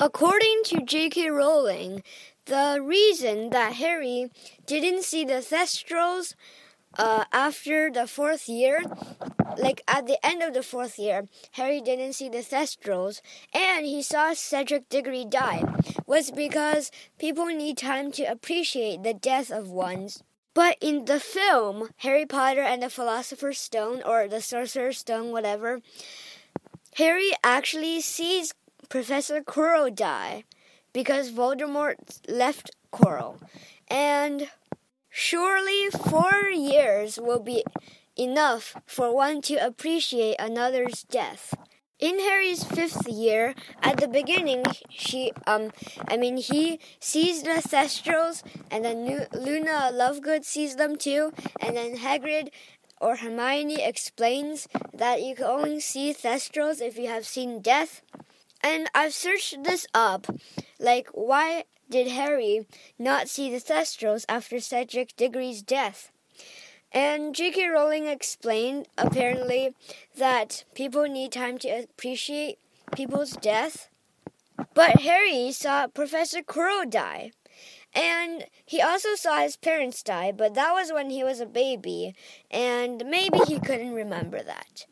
According to J.K. Rowling, the reason that Harry didn't see the Thestrals uh, after the fourth year, like at the end of the fourth year, Harry didn't see the Thestrals and he saw Cedric Diggory die, was because people need time to appreciate the death of ones. But in the film, Harry Potter and the Philosopher's Stone, or the Sorcerer's Stone, whatever, Harry actually sees Professor Quirrell die because Voldemort left Quirrell. And surely four years will be enough for one to appreciate another's death. In Harry's fifth year, at the beginning, she, um, I mean, he sees the Thestrals, and then Luna Lovegood sees them too, and then Hagrid or Hermione explains that you can only see Thestrals if you have seen death. And I've searched this up, like why did Harry not see the Thestrals after Cedric Diggory's death? And J.K. Rowling explained, apparently, that people need time to appreciate people's death. But Harry saw Professor Quirrell die. And he also saw his parents die, but that was when he was a baby, and maybe he couldn't remember that.